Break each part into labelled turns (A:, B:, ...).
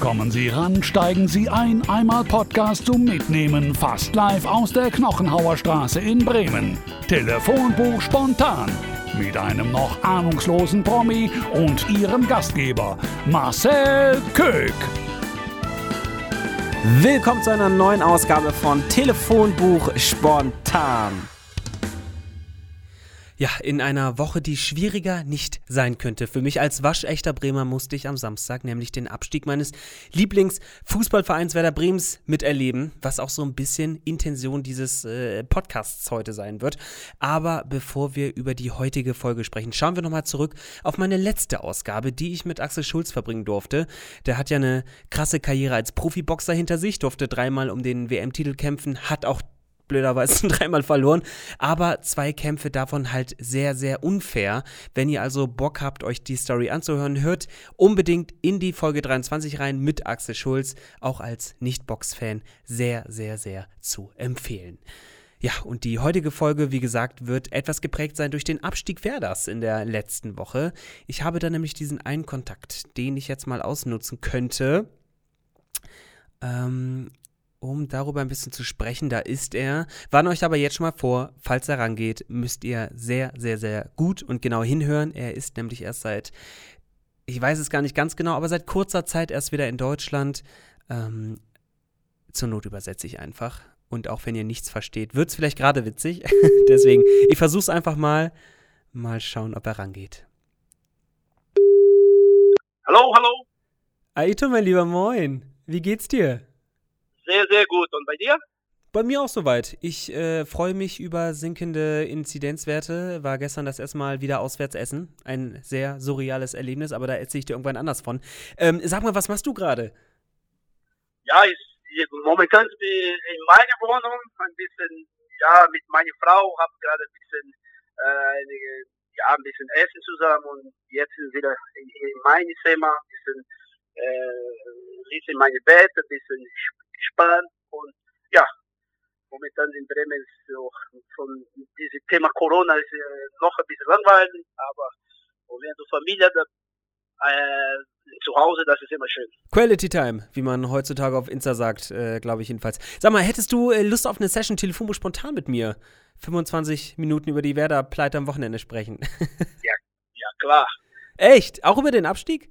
A: Kommen Sie ran, steigen Sie ein, einmal Podcast zum Mitnehmen, fast live aus der Knochenhauer Straße in Bremen. Telefonbuch spontan. Mit einem noch ahnungslosen Promi und Ihrem Gastgeber, Marcel Köck.
B: Willkommen zu einer neuen Ausgabe von Telefonbuch Spontan. Ja, in einer Woche, die schwieriger nicht sein könnte. Für mich als waschechter Bremer musste ich am Samstag nämlich den Abstieg meines Lieblingsfußballvereins Werder Brems miterleben, was auch so ein bisschen Intention dieses äh, Podcasts heute sein wird. Aber bevor wir über die heutige Folge sprechen, schauen wir nochmal zurück auf meine letzte Ausgabe, die ich mit Axel Schulz verbringen durfte. Der hat ja eine krasse Karriere als Profiboxer hinter sich, durfte dreimal um den WM-Titel kämpfen, hat auch blöderweise dreimal verloren, aber zwei Kämpfe davon halt sehr, sehr unfair. Wenn ihr also Bock habt, euch die Story anzuhören, hört unbedingt in die Folge 23 rein mit Axel Schulz, auch als Nicht-Box-Fan sehr, sehr, sehr zu empfehlen. Ja, und die heutige Folge, wie gesagt, wird etwas geprägt sein durch den Abstieg Werders in der letzten Woche. Ich habe da nämlich diesen einen Kontakt, den ich jetzt mal ausnutzen könnte. Ähm, um darüber ein bisschen zu sprechen. Da ist er. Warne euch aber jetzt schon mal vor, falls er rangeht, müsst ihr sehr, sehr, sehr gut und genau hinhören. Er ist nämlich erst seit, ich weiß es gar nicht ganz genau, aber seit kurzer Zeit erst wieder in Deutschland. Ähm, zur Not übersetze ich einfach. Und auch wenn ihr nichts versteht, wird es vielleicht gerade witzig. Deswegen, ich versuche es einfach mal. Mal schauen, ob er rangeht.
C: Hallo, hallo.
B: Aito, mein lieber Moin. Wie geht's dir?
C: Sehr, sehr gut. Und bei dir?
B: Bei mir auch soweit. Ich äh, freue mich über sinkende Inzidenzwerte. War gestern das erste Mal wieder auswärts essen. Ein sehr surreales Erlebnis, aber da erzähle ich dir irgendwann anders von. Ähm, sag mal, was machst du gerade?
C: Ja, ich, momentan bin ich in meiner Wohnung ein bisschen, ja, mit meiner Frau, habe gerade ein bisschen, äh, ja, ein bisschen Essen zusammen und jetzt wieder in, in mein Zimmer, ein bisschen, äh, liegt in meinem Bett, ein bisschen gespannt und ja, momentan in Bremen ist so von diesem Thema Corona ist äh, noch ein bisschen langweilig, aber wenn du Familie da, äh, zu Hause, das ist immer schön.
B: Quality Time, wie man heutzutage auf Insta sagt, äh, glaube ich jedenfalls. Sag mal, hättest du äh, Lust auf eine Session Telefonbuch spontan mit mir? 25 Minuten über die Werder-Pleite am Wochenende sprechen.
C: ja, ja, klar.
B: Echt? Auch über den Abstieg?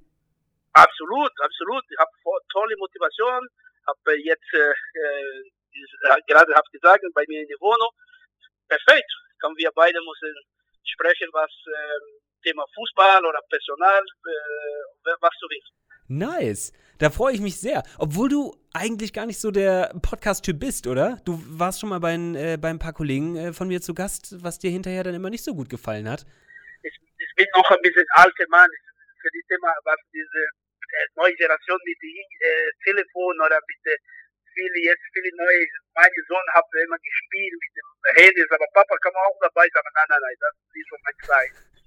C: Absolut, absolut. Ich habe tolle Motivation habe jetzt äh, äh, gerade hab gesagt, bei mir in der Wohnung, perfekt, können wir beide müssen sprechen, was äh, Thema Fußball oder Personal, äh, was du willst.
B: Nice. Da freue ich mich sehr. Obwohl du eigentlich gar nicht so der Podcast-Typ bist, oder? Du warst schon mal bei, äh, bei ein paar Kollegen äh, von mir zu Gast, was dir hinterher dann immer nicht so gut gefallen hat.
C: Ich, ich bin noch ein bisschen alter Mann für die Thema, was diese neue Generation mit äh, Telefon oder mit äh, viele jetzt viele neue mein Sohn hat immer gespielt mit dem Handy aber Papa kann man auch dabei sagen nein nein nein das ist nicht so meine Zeit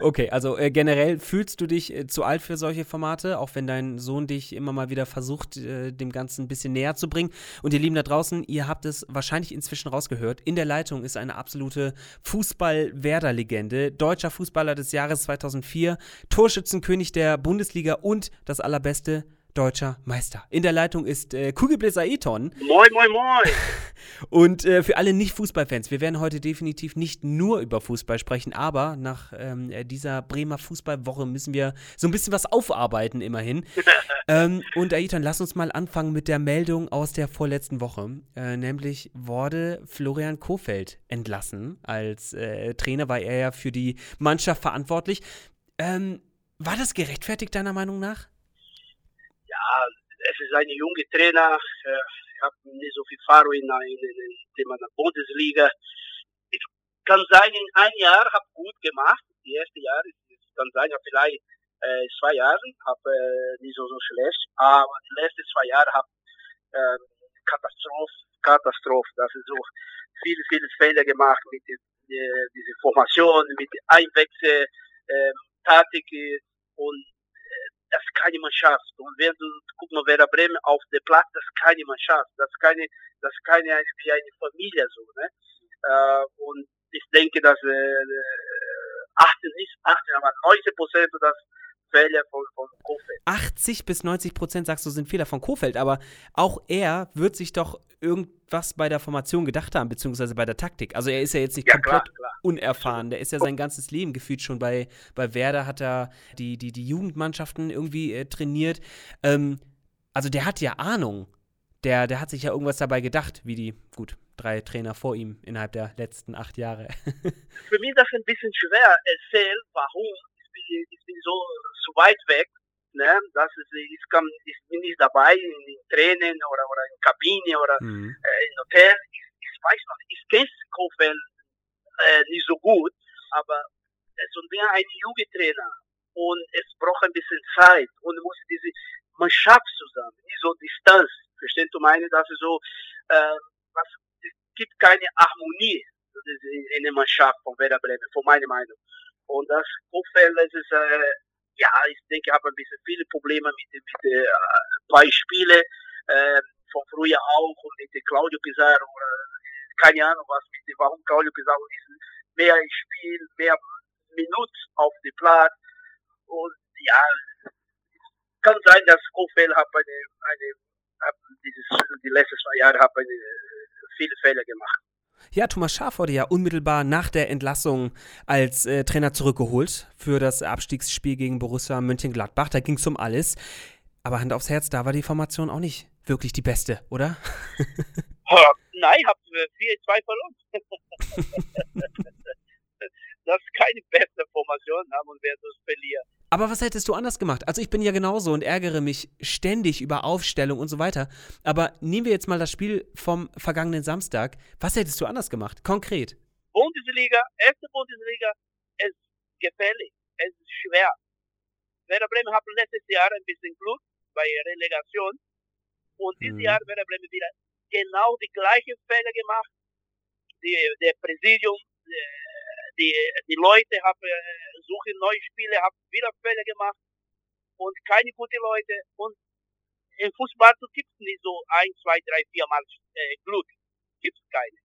B: Okay, also äh, generell fühlst du dich äh, zu alt für solche Formate, auch wenn dein Sohn dich immer mal wieder versucht, äh, dem Ganzen ein bisschen näher zu bringen. Und ihr Lieben da draußen, ihr habt es wahrscheinlich inzwischen rausgehört. In der Leitung ist eine absolute Fußball-Werder-Legende, deutscher Fußballer des Jahres 2004, Torschützenkönig der Bundesliga und das allerbeste deutscher Meister. In der Leitung ist äh, Kugelblitzer Eton.
C: Moin, moin, moin.
B: Und äh, für alle Nicht-Fußballfans, wir werden heute definitiv nicht nur über Fußball sprechen, aber nach ähm, dieser Bremer Fußballwoche müssen wir so ein bisschen was aufarbeiten, immerhin. ähm, und Aeton, lass uns mal anfangen mit der Meldung aus der vorletzten Woche. Äh, nämlich wurde Florian Kofeld entlassen. Als äh, Trainer war er ja für die Mannschaft verantwortlich. Ähm, war das gerechtfertigt, deiner Meinung nach?
C: Es ist ein junger Trainer. Ich habe nicht so viel Erfahrung in, in, in, in der Bundesliga. Es kann sein, in ein Jahr habe gut gemacht. Die erste Jahr es kann sein, vielleicht äh, zwei Jahren, habe äh, nicht so, so schlecht, aber die letzten zwei Jahre habe äh, Katastrophe, Katastrophe, das ist so viele, viele Fehler gemacht mit die, die, diese Formation, mit Einwechsel, äh, Taktik und äh, das ist keine Mannschaft. Und wenn du guck mal, Werder Bremen auf der Platz, das ist keine Mannschaft, das ist keine, das ist keine wie eine Familie so, ne? Äh, und ich denke, dass äh, 18, nicht 18, aber 19 Prozent das Fehler von, von Kofeld.
B: 80 bis 90 Prozent, sagst du, sind Fehler von Kofeld, aber auch er wird sich doch irgendwas bei der Formation gedacht haben, beziehungsweise bei der Taktik. Also er ist ja jetzt nicht
C: Ja,
B: komplett
C: klar, klar.
B: unerfahren. Der ist ja sein ganzes Leben gefühlt schon bei, bei Werder, hat er die, die, die Jugendmannschaften irgendwie äh, trainiert. Ähm, also der hat ja Ahnung. Der, der hat sich ja irgendwas dabei gedacht, wie die, gut, drei Trainer vor ihm innerhalb der letzten acht Jahre.
C: Für mich ist das ein bisschen schwer erzählen, warum. Ich bin, ich bin so, so weit weg. Ne? Das ist, ich, kann, ich bin nicht dabei in, in Tränen oder, oder in Kabine oder
B: Mhm.
C: äh, in Hotel. Ich, ich weiß noch nicht. Ich kenne Kofeld äh, nicht so gut, aber es ist mehr ein Jugendtrainer. Und es braucht ein bisschen Zeit und muss diese Mannschaft zusammen, nicht so Distanz. Verstehst du meine? Das ist so, äh, was, es gibt keine Harmonie in der Mannschaft von Werder Bremen, von meiner Meinung. Und das Kofeld, es ist, äh, ja, ich denke, ich habe ein bisschen viele Probleme mit, mit äh, Beispielen, äh, von früher auch und mit Claudio Pizarro oder keine Ahnung was mit warum Claudio Pizarro ist mehr Spiel, mehr Minuten auf dem Platz und ja, kann sein, dass Kofeld hat eine, eine, hat dieses, die letzten zwei Jahre hat eine, viele Fehler gemacht.
B: Ja, Thomas Schaaf wurde ja unmittelbar nach der Entlassung als äh, Trainer zurückgeholt für das Abstiegsspiel gegen Borussia Mönchengladbach. Da ging es um alles. Aber Hand aufs Herz, da war die Formation auch nicht wirklich die beste, oder?
C: Nein, ich habe 4-2 verloren. das ist keine beste Formation, haben und wer das verliert.
B: Aber was hättest du anders gemacht? Also ich bin ja genauso und ärgere mich ständig über Aufstellung und so weiter. Aber nehmen wir jetzt mal das Spiel vom vergangenen Samstag. Was hättest du anders gemacht? Konkret.
C: Bundesliga, erste Bundesliga, ist gefährlich, es ist schwer. Werder Bremen hat letztes Jahr ein bisschen Glück bei Relegation und dieses
B: Mhm.
C: Jahr Werder Bremen wieder genau die gleichen Fälle gemacht. Die, der Präsidium, die, die Leute haben, äh, suchen neue Spiele, haben wieder Fälle gemacht und keine guten Leute und im Fußball gibt es nicht so ein, zwei, drei, vier Mal äh, Glück. Gibt es keine.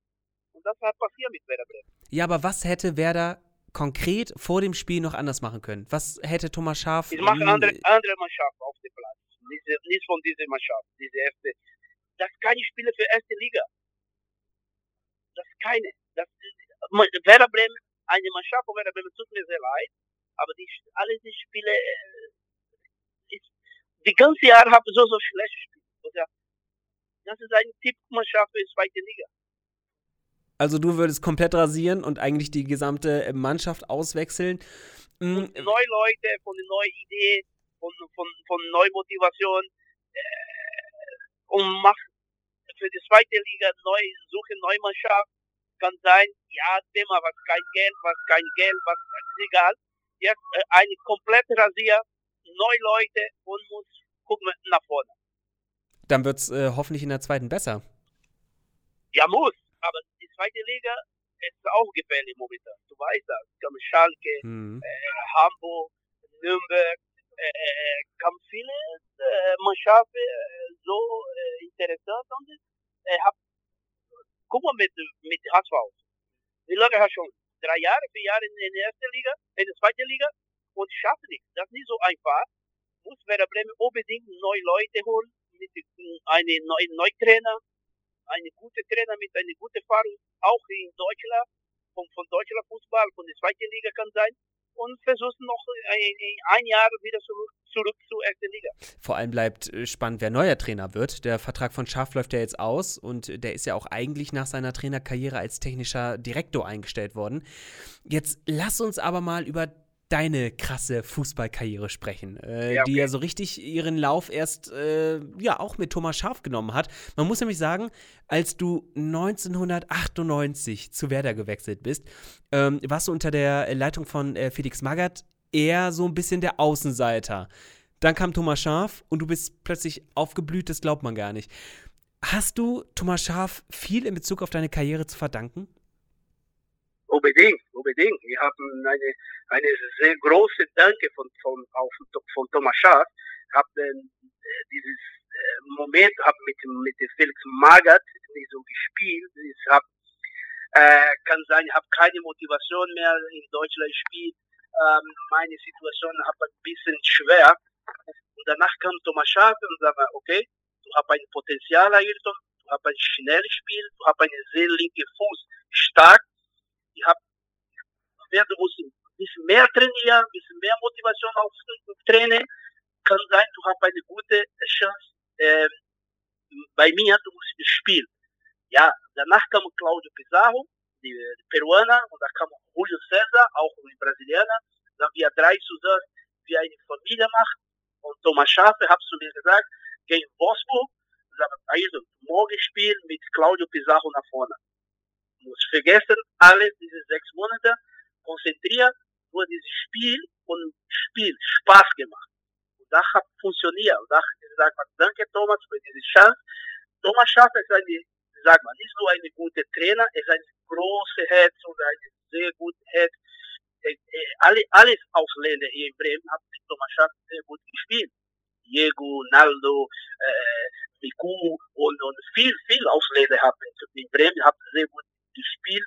C: Und das hat passiert mit Werder Bremen.
B: Ja, aber was hätte Werder konkret vor dem Spiel noch anders machen können? Was hätte Thomas Schaaf...
C: Ich mache andere, andere Mannschaft auf dem Platz. Nicht, nicht von dieser Mannschaft, diese erste. Das ist keine Spiele für erste Liga. Das ist keine. Das ist, Werder Bremen, eine Mannschaft von Werder Bremen tut mir sehr leid, aber die, alle die Spiele, äh, ist, die ganze Jahr haben so, so schlecht gespielt. Ja, das ist eine Tippmannschaft für die zweite Liga.
B: Also du würdest komplett rasieren und eigentlich die gesamte Mannschaft auswechseln.
C: Und neue Leute, von der neuen Idee, von, von, von neuer Motivation äh, und macht für die zweite Liga neu, suche neue Mannschaft. Kann sein, ja, Thema, was kein Geld, was kein Geld, was ist egal. Jetzt äh, eine komplette Rasier, neue Leute und muss gucken nach vorne.
B: Dann wird's äh, hoffentlich in der zweiten besser.
C: Ja, muss. Aber die zweite Liga ist auch gefährlich momentan. Du weißt das. Kann Schalke,
B: Hm.
C: Hamburg, Nürnberg, äh, kam viele äh, Mannschaften äh, so äh, interessant und äh, hab, guck mal mit, mit HSV. Wie lange hast du schon? Drei Jahre, vier Jahre in, in der ersten Liga, in der zweiten Liga und schafft nichts. Das ist nicht so einfach. Muss Werder Bremen unbedingt neue Leute holen, mit einem neuen Neutrainer, einen guten Trainer mit einer guten Erfahrung, auch in Deutschland, von, von Deutschland Fußball, von der zweiten Liga kann sein und versuchen noch ein, ein Jahr wieder zurück, zurück zur ersten Liga.
B: Vor allem bleibt äh, spannend, wer neuer Trainer wird. Der Vertrag von Schaaf läuft ja jetzt aus und der ist ja auch eigentlich nach seiner Trainerkarriere als technischer Direktor eingestellt worden. Jetzt lass uns aber mal über deine krasse Fußballkarriere sprechen, äh,
C: Ja,
B: die
C: okay.
B: ja so richtig ihren Lauf erst äh, ja auch mit Thomas Schaaf genommen hat. Man muss nämlich sagen, als du 1998 zu Werder gewechselt bist, ähm, warst du unter der Leitung von äh, Felix Magath eher so ein bisschen der Außenseiter. Dann kam Thomas Schaf und du bist plötzlich aufgeblüht, das glaubt man gar nicht. Hast du Thomas Schaf viel in Bezug auf deine Karriere zu verdanken?
C: Unbedingt, unbedingt. Wir haben eine, eine sehr große Danke von, von, auf, von Thomas Schaf. Ich habe äh, dieses äh, Moment hab mit, mit Felix Magath nicht so gespielt. Ich hab, äh, kann sein, ich habe keine Motivation mehr in Deutschland spielen. Ähm, meine Situation habe ein bisschen schwer. Und danach kam Thomas Schaf und sagte, okay, du hast ein Potenzial, Ayrton, du hast ein schnelles Spiel, du hast einen sehr linken Fuß, stark, bisschen mehr trainieren, ein bisschen mehr Motivation auf Training. Kann sein, du hast eine gute Chance. Ähm, bei mir, du musst spielen. Ja, danach kam Claudio Pizarro, die, die Peruaner, und da kam Julio César, auch ein Brasilianer. Da wir drei zusammen wie eine Familie machen. Thomas Schafe, hast du mir gesagt, gegen Wolfsburg, also morgen spielen mit Claudio Pizarro nach vorne muss vergessen, alle diese sechs Monate konzentriert nur dieses Spiel und Spiel Spaß gemacht. Und das hat funktioniert. Und da ich gesagt, danke Thomas für diese Chance. Thomas Schaff ist eine, sag mal, nicht nur eine gute Trainer, er ist ein großes Herz und ein sehr gutes Herz. Alle, alles Ausländer hier in Bremen haben mit Thomas Schaff sehr gut gespielt. Diego, Naldo, äh, Miku und, und viel, viel Ausländer haben in Bremen haben sehr gut Spiel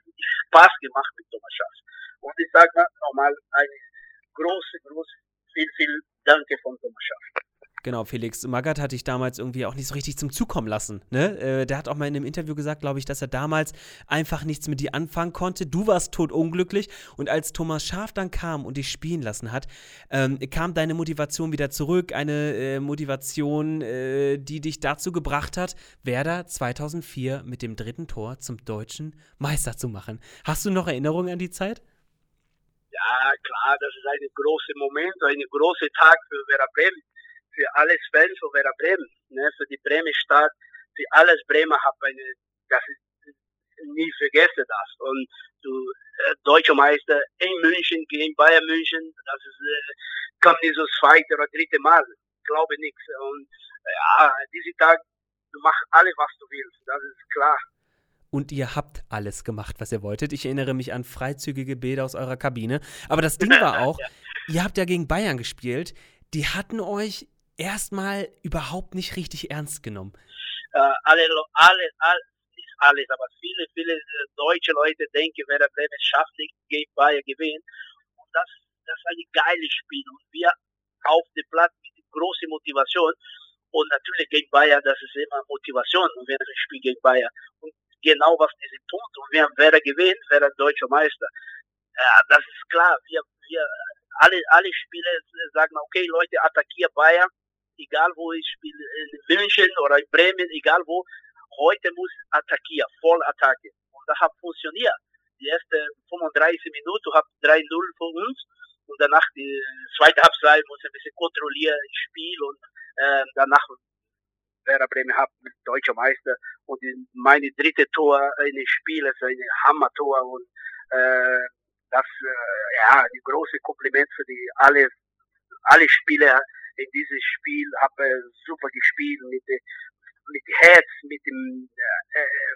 C: Spaß gemacht mit Thomas Schaaf. Und ich sage nochmal eine große, große, viel, viel Danke von Thomas Schaaf.
B: Genau, Felix Magath hatte ich damals irgendwie auch nicht so richtig zum Zukommen lassen. Ne? Äh, der hat auch mal in einem Interview gesagt, glaube ich, dass er damals einfach nichts mit dir anfangen konnte. Du warst totunglücklich und als Thomas Schaf dann kam und dich spielen lassen hat, ähm, kam deine Motivation wieder zurück. Eine äh, Motivation, äh, die dich dazu gebracht hat, Werder 2004 mit dem dritten Tor zum deutschen Meister zu machen. Hast du noch Erinnerungen an die Zeit?
C: Ja, klar, das ist ein großer Moment, ein großer Tag für Werder Bremen für alles Fans von Werder Bremen, ne, für die Bremen Stadt, für alles Bremer habe eine, das ist, nie vergesse das. Und du, äh, deutscher Meister in München gegen Bayern München, das ist, äh, kommt nicht so das zweite oder dritte Mal, glaube nichts. Und ja, diesen Tag, du machst alles, was du willst, das ist klar.
B: Und ihr habt alles gemacht, was ihr wolltet. Ich erinnere mich an freizügige Bilder aus eurer Kabine. Aber das Ding war auch, ihr habt ja gegen Bayern gespielt. Die hatten euch erstmal überhaupt nicht richtig ernst genommen.
C: Äh, alle, alle, alle, nicht alles, aber viele, viele äh, deutsche Leute denken, wer der Bremen schafft, nicht gegen Bayern gewinnen. Und das, das ist ein geiles Spiel. Und wir auf dem Platz mit großer Motivation. Und natürlich gegen Bayern, das ist immer Motivation, und wir spielen gegen Bayern. Und genau was diese tut. Und haben wer gewinnt, wer der deutsche Meister. Ja, das ist klar. Wir, wir, alle, alle Spieler sagen, okay, Leute, attackieren Bayern egal wo ich spiele, in München oder in Bremen, egal wo, heute muss attackieren, voll Attacke. Und das hat funktioniert. Die ersten 35 Minuten habe 3-0 für uns und danach die zweite Halbzeit muss ein bisschen kontrollieren das Spiel und äh, danach Werder Bremen hat deutscher Meister und meine dritte Tor in dem Spiel ist ein Hammer-Tor und äh, das äh, ja die große Kompliment für die alle alle Spieler in dieses Spiel, habe super gespielt mit, mit Herz, mit dem, äh, äh,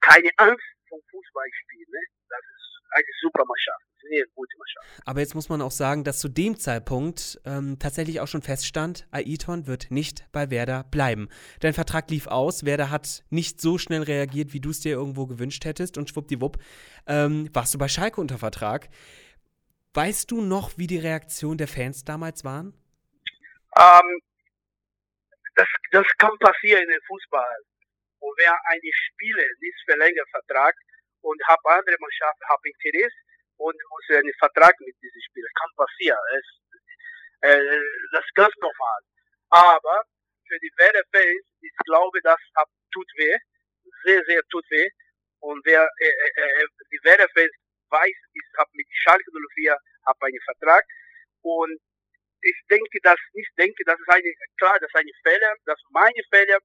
C: keine Angst vom Fußballspiel. Ne? Das ist eine super Mannschaft, sehr gute Mannschaft.
B: Aber jetzt muss man auch sagen, dass zu dem Zeitpunkt ähm, tatsächlich auch schon feststand, Aiton wird nicht bei Werder bleiben. Dein Vertrag lief aus, Werder hat nicht so schnell reagiert, wie du es dir irgendwo gewünscht hättest und schwuppdiwupp ähm, warst du bei Schalke unter Vertrag. Weißt du noch, wie die Reaktion der Fans damals waren?
C: Ähm, das, das kann passieren den Fußball. Und wer eine Spiele nicht verlängert Vertrag und hat andere Mannschaften hat Interesse und muss einen Vertrag mit diesem Spieler, kann passieren. Es, äh, das ist ganz normal. Aber für die Werder-Fans, ich glaube, das tut weh, sehr, sehr tut weh. Und wer äh, äh, äh die Werder-Fans weiß, ich habe mit Schalke 04 hab einen Vertrag und ich denke, dass ich denke, das ist eine klar, das ist eine Fehler, das ist meine Fehler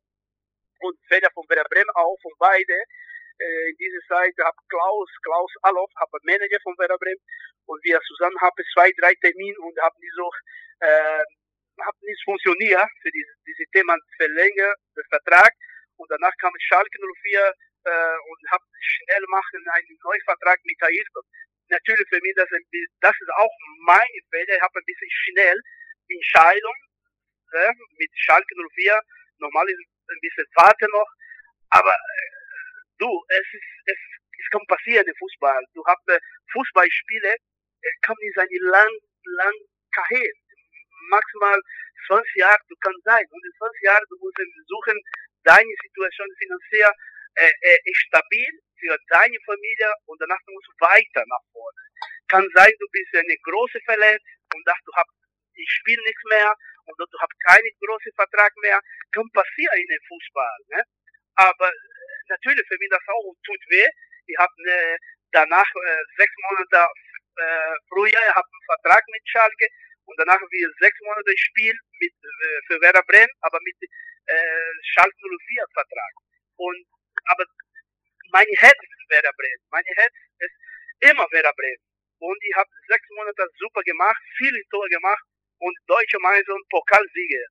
C: und Fehler von Werder Bremen auch von beide. äh, in dieser Zeit habe Klaus, Klaus Allof, habe Manager von Werder Bremen und wir zusammen haben zwei, drei Termine und haben die so, äh, haben nicht funktioniert für diese, diese Thema verlängert, den Vertrag und danach kam Schalke 04 äh, und habe schnell machen einen neuen Vertrag mit Ayrton. Natürlich für mich, das, das ist auch mein Fehler, ich habe ein bisschen schnell Entscheidung äh, mit Schalke 04, normal ist ein bisschen Warte noch, aber äh, du, es ist, es, es kann passieren im Fußball. Du hast äh, Fußballspiele, äh, kann in seine lang, lang Karriere, maximal 20 Jahre, du kannst sein. Und in 20 Jahren, du musst suchen, deine Situation finanziell äh, äh, stabil für deine Familie und danach du musst weiter nach vorne. Kann sein, du bist eine große Verletzt und dachte, du hast, ich spiele nichts mehr und du hast keinen großen Vertrag mehr. Kann passieren in dem Fußball. Ne? Aber äh, natürlich für mich das auch tut weh. Ich habe ne, danach äh, sechs Monate äh, früher, ich einen Vertrag mit Schalke und danach wir sechs Monate Spiel mit äh, für Werder Bremen, aber mit äh, Schalke 04 Vertrag. Und aber mein Herz ist Werder Bremen. Mein Herz ist immer Werder Bremen. Und ich habe sechs Monate super gemacht, viele Tore gemacht und Deutsche Meister und Pokalsiege.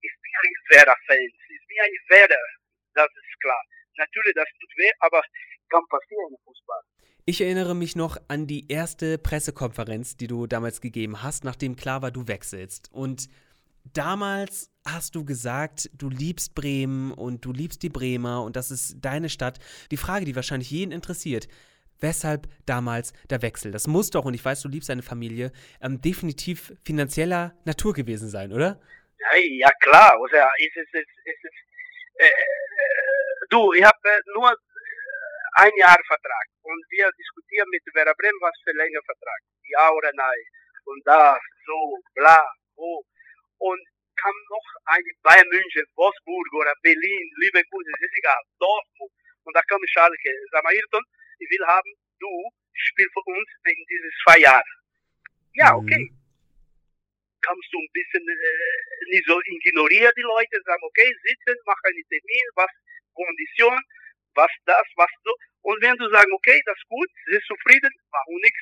C: Ich bin ein Werder-Fan. Ich bin ein Werder. Das ist klar. Natürlich, das tut weh, aber kann passieren im Fußball.
B: Ich erinnere mich noch an die erste Pressekonferenz, die du damals gegeben hast, nachdem klar war, du wechselst. Und damals hast du gesagt, du liebst Bremen und du liebst die Bremer und das ist deine Stadt. Die Frage, die wahrscheinlich jeden interessiert, weshalb damals der Wechsel? Das muss doch, und ich weiß, du liebst deine Familie, ähm, definitiv finanzieller Natur gewesen sein, oder?
C: Ja, klar. Also, es, ist, ist, ist, äh, du, ich habe äh, nur ein Jahr Vertrag und wir diskutieren mit Werder Bremen, was für länger Vertrag, ja oder nein. Und da, so, bla, wo. Und kam noch ein Bayern München, Wolfsburg oder Berlin, Leverkusen, es ist egal, Dortmund. Und da kam Schalke, sag mal, Ayrton, ich will haben, du spielst für uns in dieses zwei Jahren. Ja, mhm. okay. Mhm. Kannst du ein bisschen äh, nicht so ignorieren die Leute, sagen, okay, sitzen, mach einen Termin, was Kondition, was das, was so. Und wenn du sagst, okay, das ist gut, sie ist zufrieden, warum nichts?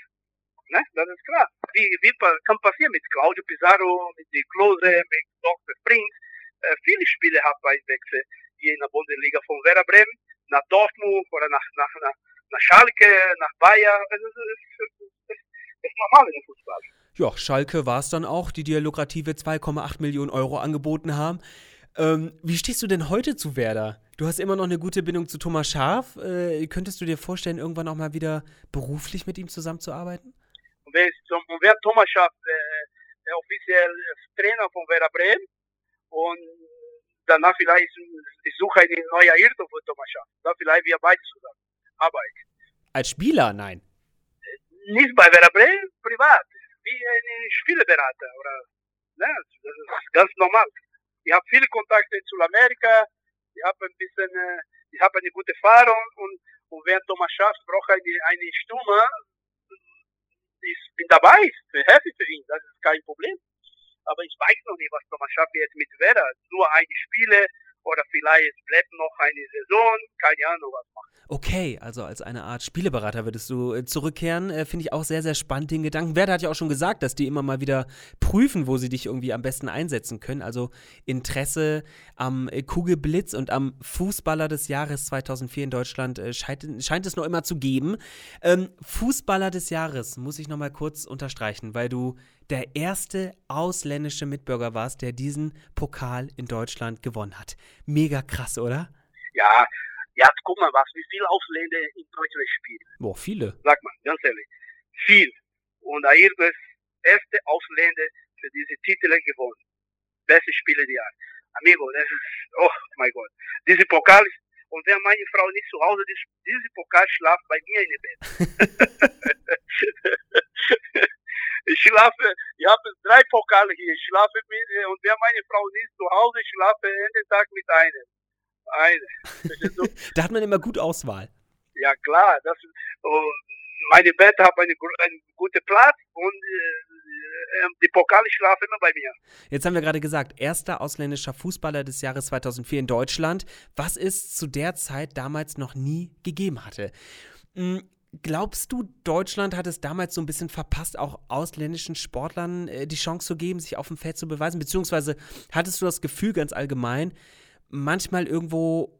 C: Ne? Das ist klar. Wie, wie kann passieren mit Claudio Pizarro, mit die Klose, mit Dr. Prinz. Äh, viele Spiele bei Wechsel hier in der Bundesliga von Werder Bremen nach Dortmund oder nach, nach, nach, nach Schalke, nach Bayern. Das ist, das ist, das ist normal im Fußball.
B: Ja, Schalke war es dann auch, die dir lukrative 2,8 Millionen Euro angeboten haben. Ähm, wie stehst du denn heute zu Werder? Du hast immer noch eine gute Bindung zu Thomas Schaf. Äh, könntest du dir vorstellen, irgendwann auch mal wieder beruflich mit ihm zusammenzuarbeiten?
C: Und wer, und wer Thomas Schaf, äh, der offiziell Trainer von Werder Bremen und danach vielleicht, ich suche eine neue Ayrton für Thomas Schaf. Da vielleicht wir beide zusammen arbeiten.
B: Als Spieler? Nein.
C: Nicht bei Werder Bremen, privat. Wie ein Spieleberater. Oder, ne? Das ist ganz normal. Ich habe viele Kontakte in Südamerika. Ich habe ein bisschen, äh, ich habe eine gute Erfahrung und, und wenn Thomas Schaft braucht eine, eine Stimme, ich bin dabei, ich helfe für ihn, das ist kein Problem. Aber ich weiß noch nicht, was Thomas Schaft jetzt mit Werder, nur eine Spiele oder vielleicht bleibt noch eine Saison, keine Ahnung was macht.
B: Okay, also als eine Art Spieleberater würdest du äh, zurückkehren. Äh, Finde ich auch sehr, sehr spannend, den Gedanken. Werder hat ja auch schon gesagt, dass die immer mal wieder prüfen, wo sie dich irgendwie am besten einsetzen können. Also Interesse am äh, Kugelblitz und am Fußballer des Jahres 2004 in Deutschland äh, scheint, scheint, es noch immer zu geben. Ähm, Fußballer des Jahres muss ich noch mal kurz unterstreichen, weil du der erste ausländische Mitbürger warst, der diesen Pokal in Deutschland gewonnen hat. Mega krass, oder?
C: Ja, ja, guck mal, was, wie viele Ausländer in Deutschland spielen.
B: Boah, viele.
C: Sag mal, ganz ehrlich. Viel. Und da ist erste Ausländer für diese Titel gewonnen. Beste Spieler des Jahres. Amigo, das ist, oh mein Gott. Diese Pokal ist, und wenn meine Frau nicht zu Hause ist, diese Pokal schlaft bei mir in dem Bett. ich schlafe, ich habe drei Pokale hier, ich schlafe mit, und wenn meine Frau nicht zu Hause, ich schlafe jeden Tag mit einem eine.
B: da hat man immer gut Auswahl.
C: Ja klar, das, oh, meine Bett hat eine, einen guten Platz und äh, äh, die Pokale schlafen immer bei mir.
B: Jetzt haben wir gerade gesagt, erster ausländischer Fußballer des Jahres 2004 in Deutschland, was es zu der Zeit damals noch nie gegeben hatte. Glaubst du, Deutschland hat es damals so ein bisschen verpasst, auch ausländischen Sportlern äh, die Chance zu geben, sich auf dem Feld zu beweisen? Beziehungsweise hattest du das Gefühl ganz allgemein, manchmal irgendwo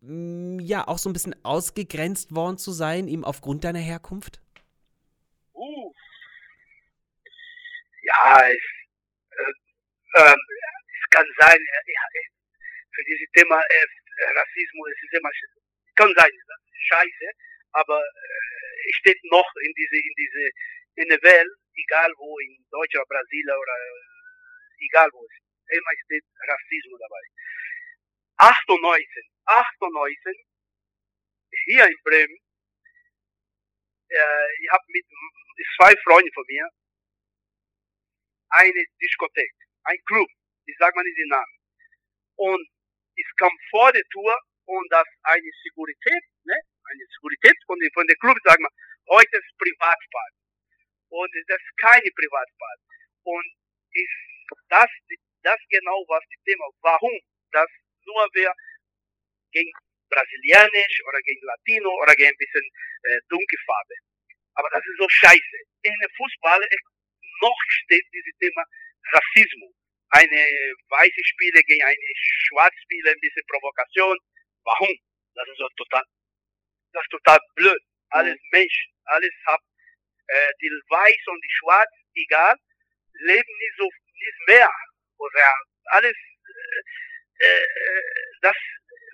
B: Mm, ja auch so ein bisschen ausgegrenzt worden zu sein, eben aufgrund deiner Herkunft?
C: Uh. Ja, es, äh, äh, es kann sein, äh, für dieses Thema äh, Rassismus, es ist immer, kann sein, scheiße, aber äh, es steht noch in diese, in diese, in der Welt, egal wo, in Deutschland, Brasilien oder egal wo, immer steht Rassismus dabei. 98, 98 hier in Bremen, äh, ich habe mit zwei Freunden von mir eine Diskothek, ein Club, ich sage mal nicht den Namen. Und ich kam vor der Tour und das eine Sekurität, ne, eine Sekurität von, von der Club, sagen wir, heute ist Privatfahrt. Und das ist keine Privatfahrt. Und ist das, das genau was das Thema, warum das nur wer gegen Brasilianisch oder gegen Latino oder gegen ein bisschen äh, dunkle Farbe. Aber das ist so scheiße. In der Fußball noch steht dieses Thema Rassismus. Eine weiße Spieler gegen eine schwarze Spieler, ein bisschen Provokation. Warum? Das ist so total, das ist total blöd. Alles mhm. Mensch, alles hat, äh, die weiß und die schwarz, egal, leben nicht so, nicht mehr. Oder alles, äh, äh, das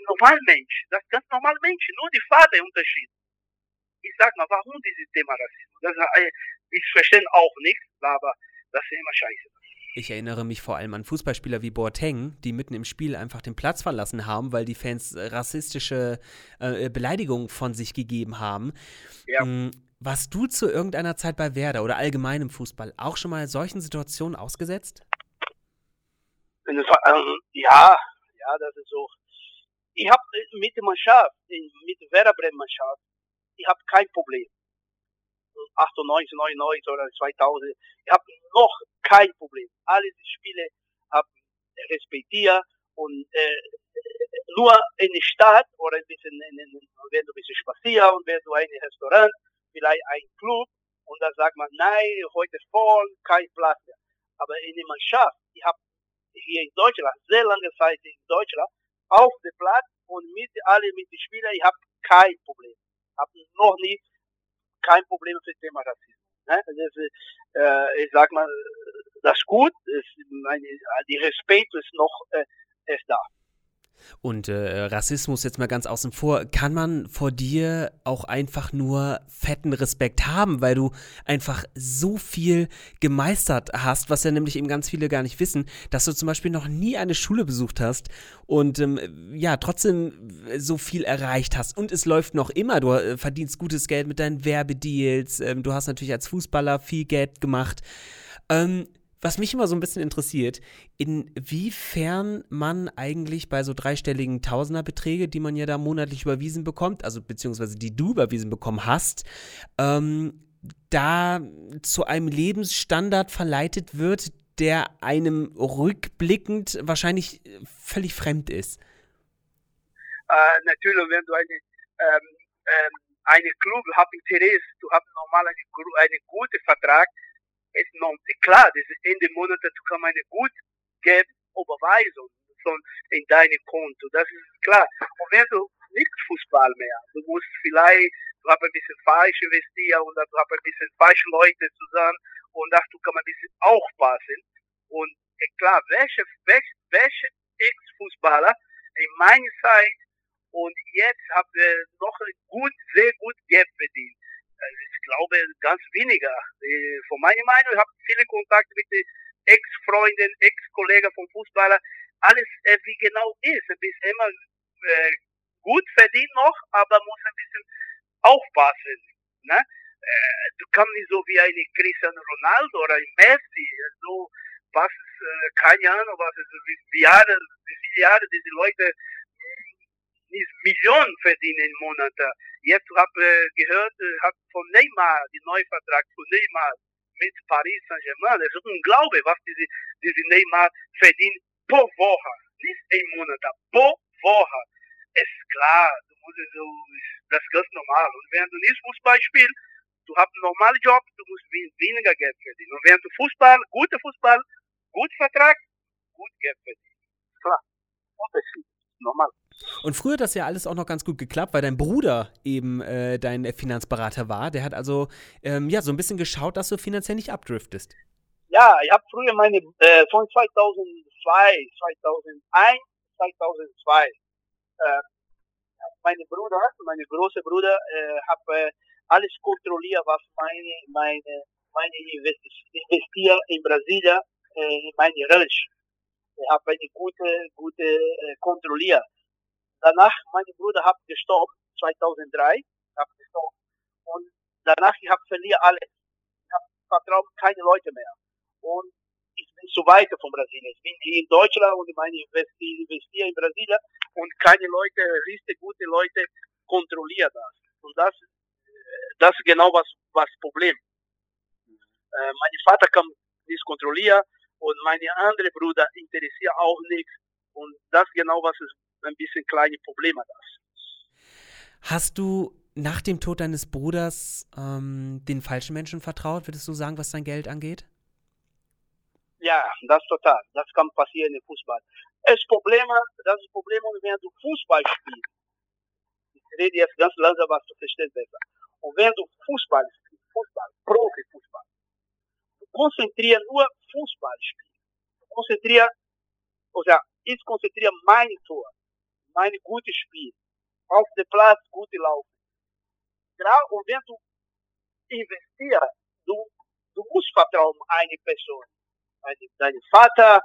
C: normale Mensch, das ganz normale Mensch, nur die Farbe Unterschied. Ich sag mal, warum dieses Thema Rassismus? Das, äh, ich verstehe auch nicht, aber das ist immer scheiße.
B: Ich erinnere mich vor allem an Fußballspieler wie Boateng, die mitten im Spiel einfach den Platz verlassen haben, weil die Fans rassistische äh, Beleidigungen von sich gegeben haben. Ja. Ähm, warst du zu irgendeiner Zeit bei Werder oder allgemein im Fußball auch schon mal solchen Situationen ausgesetzt?
C: Ähm, ja, ja, das ist so. Ich habe mit der Mannschaft, mit der Werder Bremen Mannschaft, ich habe kein Problem. 98, 99 oder 2000, ich habe noch kein Problem. Alle die Spiele habe respektiert und äh, nur in der Stadt oder ein bisschen, in, in, wenn du ein bisschen spazieren und wenn du ein Restaurant, vielleicht ein Club und dann sagt man, nein, heute voll, kein Platz mehr. Aber in der Mannschaft, ich habe hier in Deutschland, sehr lange Zeit in Deutschland, auf dem Platz und mit alle mit den Spielern, ich habe kein Problem. Habe noch nie kein Problem für das Thema Rassismus. Ne? Das ist, äh, ich sag mal, das ist gut, ist meine, die Respekt ist noch äh, ist da.
B: Und äh, Rassismus jetzt mal ganz außen vor, kann man vor dir auch einfach nur fetten Respekt haben, weil du einfach so viel gemeistert hast, was ja nämlich eben ganz viele gar nicht wissen, dass du zum Beispiel noch nie eine Schule besucht hast und ähm, ja, trotzdem so viel erreicht hast. Und es läuft noch immer, du äh, verdienst gutes Geld mit deinen Werbedeals, ähm, du hast natürlich als Fußballer viel Geld gemacht. Ähm, was mich immer so ein bisschen interessiert, inwiefern man eigentlich bei so dreistelligen Tausenderbeträge, die man ja da monatlich überwiesen bekommt, also beziehungsweise die du überwiesen bekommen hast, ähm, da zu einem Lebensstandard verleitet wird, der einem rückblickend wahrscheinlich völlig fremd ist.
C: Äh, natürlich, wenn du eine, ähm, ähm, eine Club hast Interesse, du hast normal einen, einen guten Vertrag, ist noch klar, das ist Ende Monat, du kannst eine gut Geld Überweisung von in deine Konto, das ist klar. Und wenn du nicht Fußball mehr, du musst vielleicht, du hast ein bisschen falsch investiert und du hast ein bisschen falsche Leute zusammen und das du kannst ein bisschen aufpassen. Und klar, welche, welche, welche Ex-Fußballer in meiner Zeit und jetzt haben wir noch gut, sehr gut Geld verdient. Ich glaube, ganz weniger. Äh, von meiner Meinung, ich habe viele Kontakte mit den Ex-Freunden, Ex-Kollegen vom Fußballer. Alles äh, wie genau ist. Ein bisschen immer äh, gut verdient noch, aber muss ein bisschen aufpassen. Ne? Du kannst nicht so wie ein Cristiano Ronaldo oder ein Messi, so was ist, keine Ahnung, was ist, wie, Jahre, wie viele Jahre diese Leute nicht Millionen verdienen im Monat Jetzt habe ich gehört, hab von Neymar, die Neuvertrag von Neymar mit Paris Saint-Germain. Das ist unglaublich, was diese, diese Neymar verdient pro Woche. Nicht ein Monat, pro Woche. Ist klar, du musst das ist ganz normal. Und wenn du nicht Fußball spielst, du hast einen normalen Job, du musst weniger Geld verdienen. Und wenn du Fußball, guter Fußball, gut Vertrag, gut Geld verdienen. Klar, Unterschied, normal.
B: Und früher hat das ja alles auch noch ganz gut geklappt, weil dein Bruder eben äh, dein Finanzberater war. Der hat also ähm, ja so ein bisschen geschaut, dass du finanziell nicht abdriftest.
C: Ja, ich habe früher meine äh, von 2002, 2001, 2002 äh, meine Bruder, meine große Bruder, äh, habe alles kontrolliert, was meine meine meine investiere in Brasilien, äh, meine Relish. Ich habe eine gute gute äh, kontrolliert danach, mein Bruder hat gestorben, 2003, hat gestorben. Und danach, ich habe verliere alles. Ich habe vertraut keine Leute mehr. Und ich bin zu weit von Brasilien. Ich bin in Deutschland und meine investiere in Brasilien und keine Leute, richtig gute Leute kontrollieren das. Und das, das ist genau was, was Problem. Äh, mein Vater kann nicht kontrollieren und meine andere Bruder interessiert auch nichts. Und das genau was ist ein bisschen kleine Probleme das.
B: Hast du nach dem Tod deines Bruders ähm, den falschen Menschen vertraut, würdest du sagen, was dein Geld angeht?
C: Ja, das total. Das kann passieren im Fußball. Das Problem, das ist Problem, wenn du Fußball spielst. Ich rede jetzt ganz langsam, was du verstehst besser. Und wenn du Fußball spielst, Fußball, Profifußball, du konzentrierst nur Fußball spielen. Du konzentrierst, oder ich konzentriere meine Tor mein gutes Spiel. Auf dem Platz gute Laufen. Und wenn du investierst, du, du musst vertrauen eine Person. Deine, deine Vater,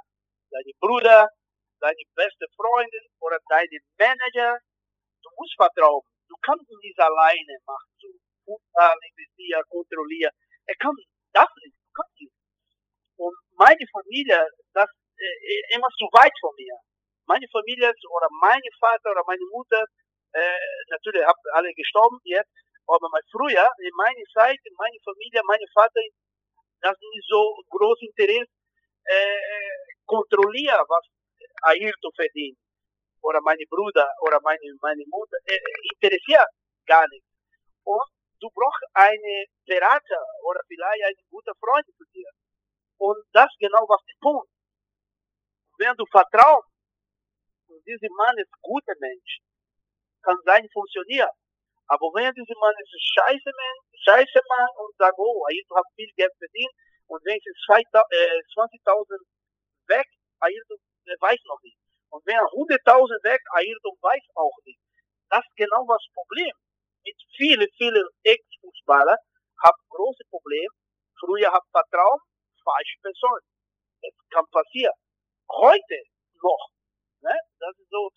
C: deine Bruder, deine beste Freundin oder deine Manager. Du musst vertrauen. Du kannst nicht alleine machen. So Fußball investieren, kontrollieren. Er kann das nicht. Du kannst nicht. Und meine Familie, das äh, immer zu weit von mir meine Familie oder mein Vater oder meine Mutter, äh, natürlich haben alle gestorben jetzt, aber mal früher, in meiner Zeit, in meiner Familie, meine Vater, das nicht so groß Interesse, äh, kontrollieren, was Ayrton verdient. Oder meine Bruder oder meine, meine Mutter, äh, interessiert gar nicht. Und du brauchst einen Berater oder vielleicht einen guten Freund zu dir. Und das genau was der Punkt. Wenn du vertraust, dieser Mann ist guter Mensch, kann sein funktionieren. Aber wenn dieser Mann ist ein scheiße Mann, scheiße Mann und sagt, oh, Ayrton hat viel Geld verdient und wenn es 20.000 weg, Ayrton weiß noch nicht. Und wenn 100.000 weg, Ayrton weiß auch nicht. Das ist genau das Problem. Mit vielen, vielen Ex-Fußballern haben große Probleme. Früher hat Vertrauen, falsche Person. Es kann passieren. Heute noch Ne? Das ist so,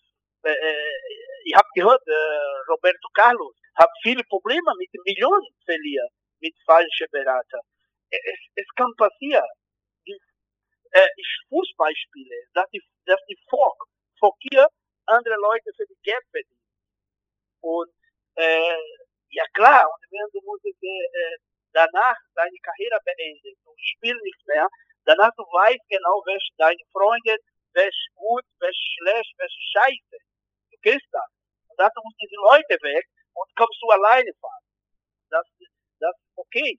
C: äh, äh ich habe gehört, äh, Roberto Carlos hat viele Probleme mit Millionen verlieren, mit falschen Beratern. Es, es kann passieren. Die, äh, ich Fußball spiele, dass die, dass die Volk, hier andere Leute für die Geld verdienen. Und äh, ja klar, und wenn du musst äh, äh, danach deine Karriere beenden und spielst nicht mehr, danach du weißt genau, welche deine Freunde ist gut, ist schlecht, ist scheiße. Du kennst das. Und dazu musst du die Leute weg und kommst du alleine fahren. Das, das ist okay.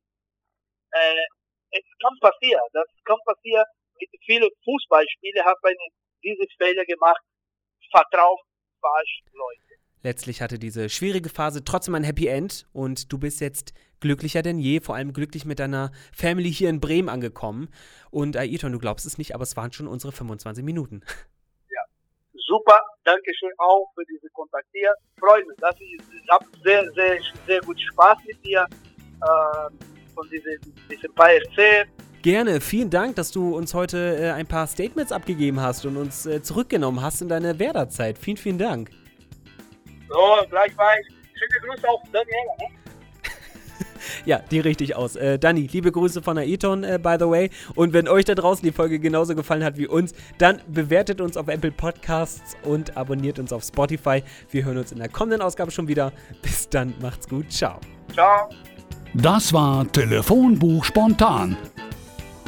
C: Äh, es kann passieren. Das kann passieren. Mit vielen Fußballspielen hat man diese Fehler gemacht. Vertrauen falsch Leute.
B: Letztlich hatte diese schwierige Phase trotzdem ein Happy End und du bist jetzt glücklicher denn je, vor allem glücklich mit deiner Family hier in Bremen angekommen. Und Ayrton, du glaubst es nicht, aber es waren schon unsere 25 Minuten.
C: Ja, super, danke schön auch für diese Kontakt hier. Freunde, das ist, ich habe sehr, sehr, sehr gut Spaß mit dir äh, von diesem, diesem PRC.
B: Gerne, vielen Dank, dass du uns heute äh, ein paar Statements abgegeben hast und uns äh, zurückgenommen hast in deine Werderzeit. Vielen, vielen Dank.
C: So, gleichfalls. Schöne Grüße auf Daniela. Ne?
B: ja, die richtig aus. Äh, Dani, liebe Grüße von Aeton, äh, by the way. Und wenn euch da draußen die Folge genauso gefallen hat wie uns, dann bewertet uns auf Apple Podcasts und abonniert uns auf Spotify. Wir hören uns in der kommenden Ausgabe schon wieder. Bis dann, macht's gut. Ciao.
C: Ciao.
A: Das war Telefonbuch spontan.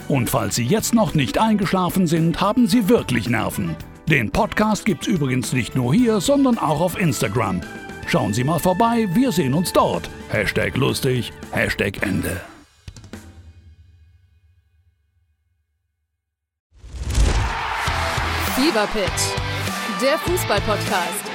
A: Und falls Sie jetzt noch nicht eingeschlafen sind, haben Sie wirklich Nerven. Den Podcast gibt's übrigens nicht nur hier, sondern auch auf Instagram. Schauen Sie mal vorbei, wir sehen uns dort. Hashtag lustig, Hashtag Ende.
D: Fever der Fußball-Podcast.